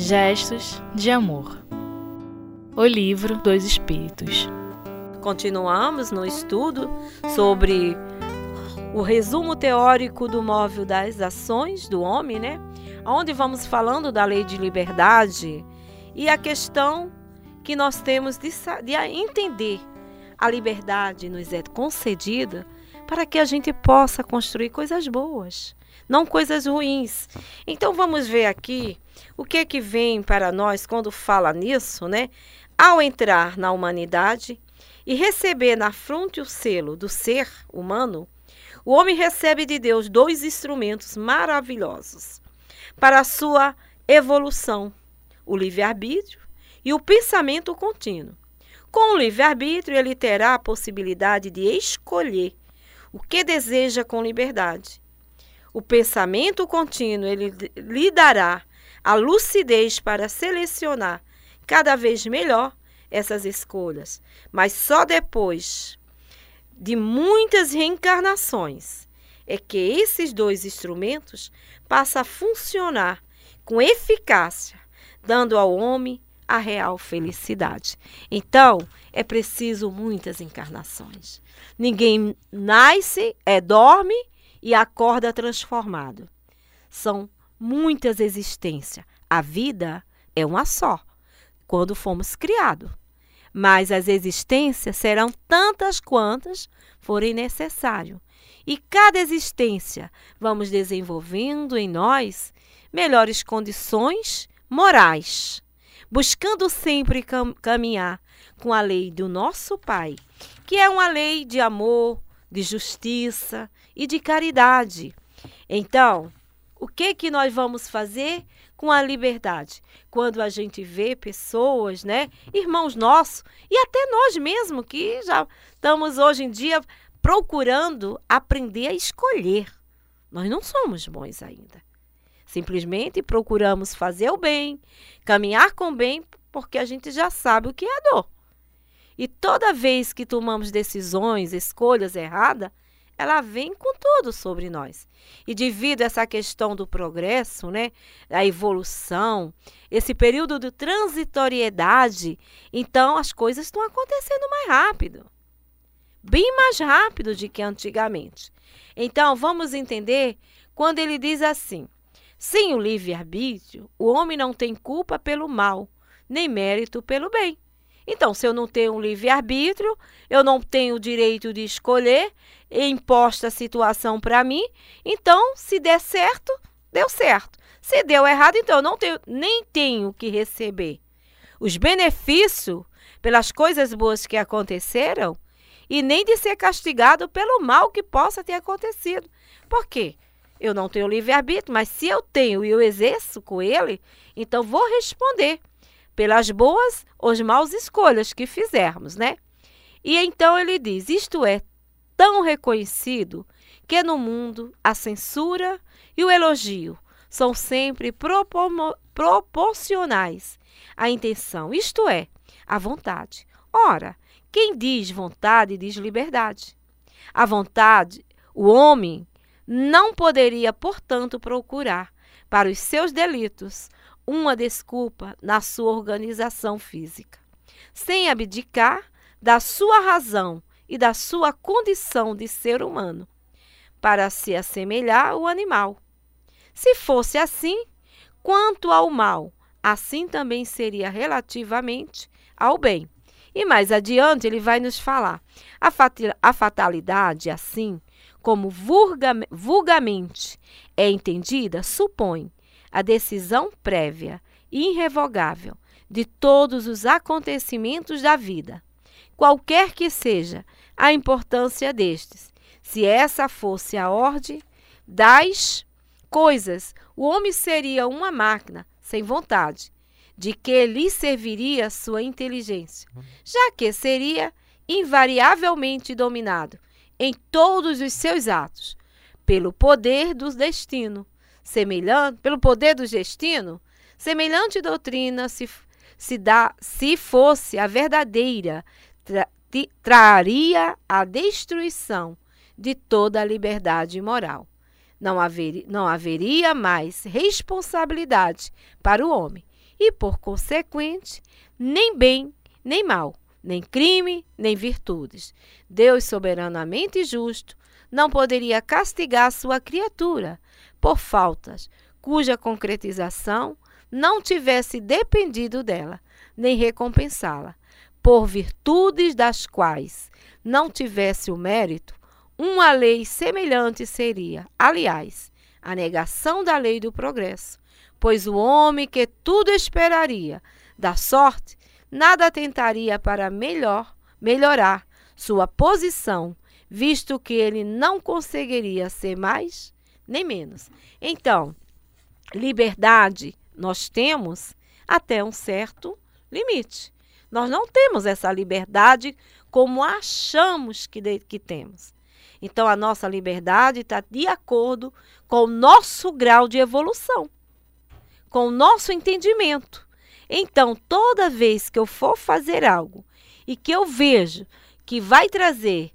Gestos de Amor. O livro dos Espíritos. Continuamos no estudo sobre o resumo teórico do móvel das ações do homem, né? Onde vamos falando da lei de liberdade e a questão que nós temos de, de entender a liberdade nos é concedida para que a gente possa construir coisas boas, não coisas ruins. Então vamos ver aqui o que é que vem para nós quando fala nisso, né? Ao entrar na humanidade e receber na fronte o selo do ser humano, o homem recebe de Deus dois instrumentos maravilhosos para a sua evolução: o livre-arbítrio e o pensamento contínuo. Com o livre-arbítrio, ele terá a possibilidade de escolher o que deseja com liberdade. O pensamento contínuo ele lhe dará a lucidez para selecionar cada vez melhor essas escolhas, mas só depois de muitas reencarnações é que esses dois instrumentos passam a funcionar com eficácia, dando ao homem a real felicidade. Então, é preciso muitas encarnações. Ninguém nasce, é dorme e acorda transformado. São muitas existências. A vida é uma só, quando fomos criados. Mas as existências serão tantas quantas forem necessário. E cada existência vamos desenvolvendo em nós melhores condições morais, buscando sempre cam caminhar com a lei do nosso Pai, que é uma lei de amor, de justiça e de caridade. Então, o que que nós vamos fazer com a liberdade? Quando a gente vê pessoas, né, irmãos nossos e até nós mesmos que já estamos hoje em dia procurando aprender a escolher. Nós não somos bons ainda. Simplesmente procuramos fazer o bem, caminhar com o bem, porque a gente já sabe o que é dor. E toda vez que tomamos decisões, escolhas erradas, ela vem com tudo sobre nós. E devido a essa questão do progresso, né, da evolução, esse período de transitoriedade, então as coisas estão acontecendo mais rápido. Bem mais rápido do que antigamente. Então, vamos entender quando ele diz assim: sem o livre-arbítrio, o homem não tem culpa pelo mal, nem mérito pelo bem. Então, se eu não tenho um livre-arbítrio, eu não tenho o direito de escolher, imposta a situação para mim, então, se der certo, deu certo. Se deu errado, então eu não tenho, nem tenho que receber os benefícios pelas coisas boas que aconteceram e nem de ser castigado pelo mal que possa ter acontecido. Por quê? Eu não tenho livre-arbítrio, mas se eu tenho e eu exerço com ele, então vou responder pelas boas ou maus escolhas que fizermos, né? E então ele diz: isto é tão reconhecido que no mundo a censura e o elogio são sempre proporcionais à intenção, isto é, à vontade. Ora, quem diz vontade diz liberdade. A vontade, o homem não poderia, portanto, procurar para os seus delitos uma desculpa na sua organização física, sem abdicar da sua razão e da sua condição de ser humano, para se assemelhar ao animal. Se fosse assim, quanto ao mal, assim também seria relativamente ao bem. E mais adiante ele vai nos falar: a, fatalidade, assim como vulgamente é entendida, supõe a decisão prévia e irrevogável de todos os acontecimentos da vida, qualquer que seja a importância destes. Se essa fosse a ordem das coisas, o homem seria uma máquina sem vontade, de que lhe serviria sua inteligência, já que seria invariavelmente dominado em todos os seus atos pelo poder do destino, semelhante, pelo poder do destino, semelhante doutrina se, se, dá, se fosse a verdadeira, tra, traria a destruição de toda a liberdade moral. Não, haver, não haveria mais responsabilidade para o homem, e, por consequente, nem bem nem mal, nem crime, nem virtudes. Deus, soberanamente justo, não poderia castigar sua criatura por faltas cuja concretização não tivesse dependido dela, nem recompensá-la, por virtudes das quais não tivesse o mérito, uma lei semelhante seria, aliás, a negação da lei do progresso, pois o homem que tudo esperaria da sorte nada tentaria para melhor melhorar sua posição, visto que ele não conseguiria ser mais nem menos. Então, liberdade nós temos até um certo limite. Nós não temos essa liberdade como achamos que, de, que temos. Então, a nossa liberdade está de acordo com o nosso grau de evolução, com o nosso entendimento. Então, toda vez que eu for fazer algo e que eu vejo que vai trazer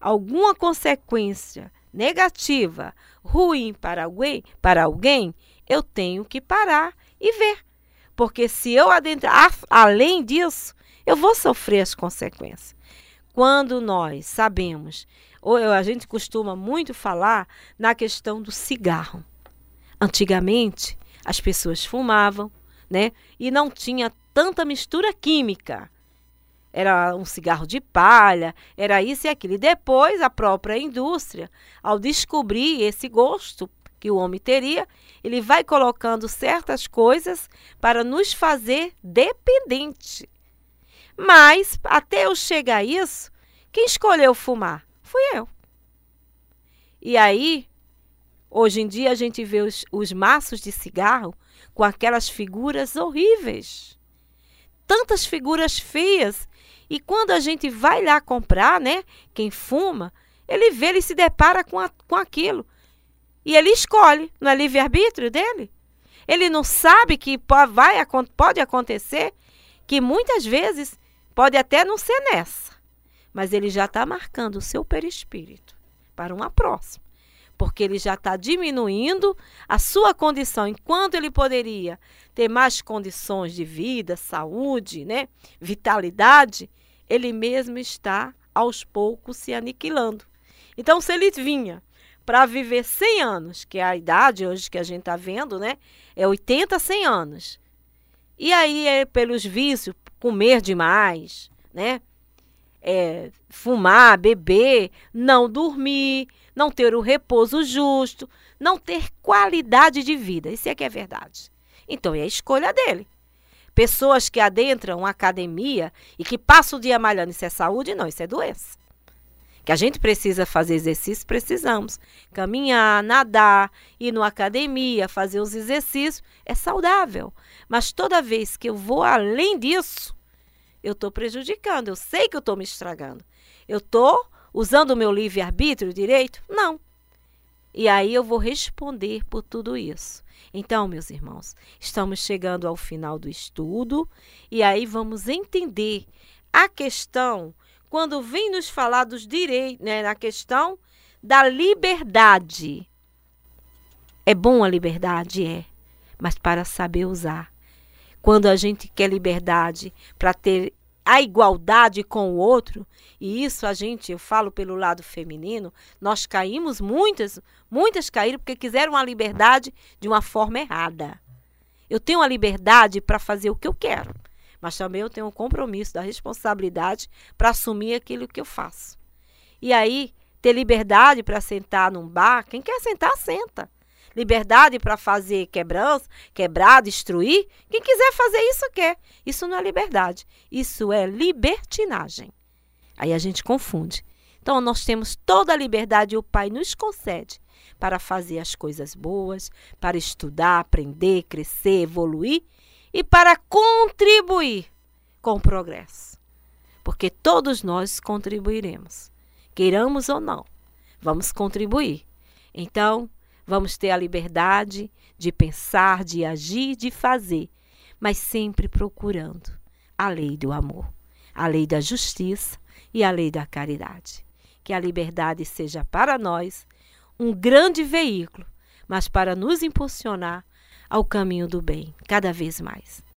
alguma consequência negativa, ruim para alguém, para alguém, eu tenho que parar e ver. Porque se eu adentrar além disso, eu vou sofrer as consequências. Quando nós sabemos, ou a gente costuma muito falar na questão do cigarro. Antigamente, as pessoas fumavam, né? E não tinha tanta mistura química. Era um cigarro de palha, era isso e aquilo. E depois a própria indústria, ao descobrir esse gosto que o homem teria, ele vai colocando certas coisas para nos fazer dependente. Mas até eu chegar a isso, quem escolheu fumar? Fui eu. E aí, hoje em dia a gente vê os, os maços de cigarro com aquelas figuras horríveis. Tantas figuras feias. E quando a gente vai lá comprar, né? Quem fuma, ele vê, ele se depara com, a, com aquilo. E ele escolhe, não é livre-arbítrio dele? Ele não sabe que vai, pode acontecer, que muitas vezes pode até não ser nessa, mas ele já está marcando o seu perispírito para uma próxima porque ele já está diminuindo a sua condição, enquanto ele poderia ter mais condições de vida, saúde, né, vitalidade, ele mesmo está aos poucos se aniquilando. Então, se ele vinha para viver 100 anos, que é a idade hoje que a gente está vendo, né, é 80, 100 anos. E aí, é pelos vícios, comer demais, né, é, fumar, beber, não dormir, não ter o repouso justo, não ter qualidade de vida. Isso é que é verdade. Então é a escolha dele. Pessoas que adentram uma academia e que passam o dia malhando, isso é saúde? Não, isso é doença. Que a gente precisa fazer exercício, precisamos. Caminhar, nadar, ir numa academia, fazer os exercícios, é saudável. Mas toda vez que eu vou além disso, eu estou prejudicando. Eu sei que eu estou me estragando. Eu estou usando o meu livre-arbítrio direito? Não. E aí eu vou responder por tudo isso. Então, meus irmãos, estamos chegando ao final do estudo e aí vamos entender a questão quando vem nos falar dos direitos, né, na questão da liberdade. É bom a liberdade, é, mas para saber usar. Quando a gente quer liberdade para ter a igualdade com o outro, e isso a gente, eu falo pelo lado feminino, nós caímos muitas, muitas caíram porque quiseram a liberdade de uma forma errada. Eu tenho a liberdade para fazer o que eu quero, mas também eu tenho o compromisso da responsabilidade para assumir aquilo que eu faço. E aí, ter liberdade para sentar num bar, quem quer sentar, senta liberdade para fazer quebrança, quebrar, destruir. Quem quiser fazer isso, quer. Isso não é liberdade. Isso é libertinagem. Aí a gente confunde. Então, nós temos toda a liberdade e o Pai nos concede para fazer as coisas boas, para estudar, aprender, crescer, evoluir e para contribuir com o progresso. Porque todos nós contribuiremos, queiramos ou não, vamos contribuir. Então, Vamos ter a liberdade de pensar, de agir, de fazer, mas sempre procurando a lei do amor, a lei da justiça e a lei da caridade. Que a liberdade seja para nós um grande veículo, mas para nos impulsionar ao caminho do bem cada vez mais.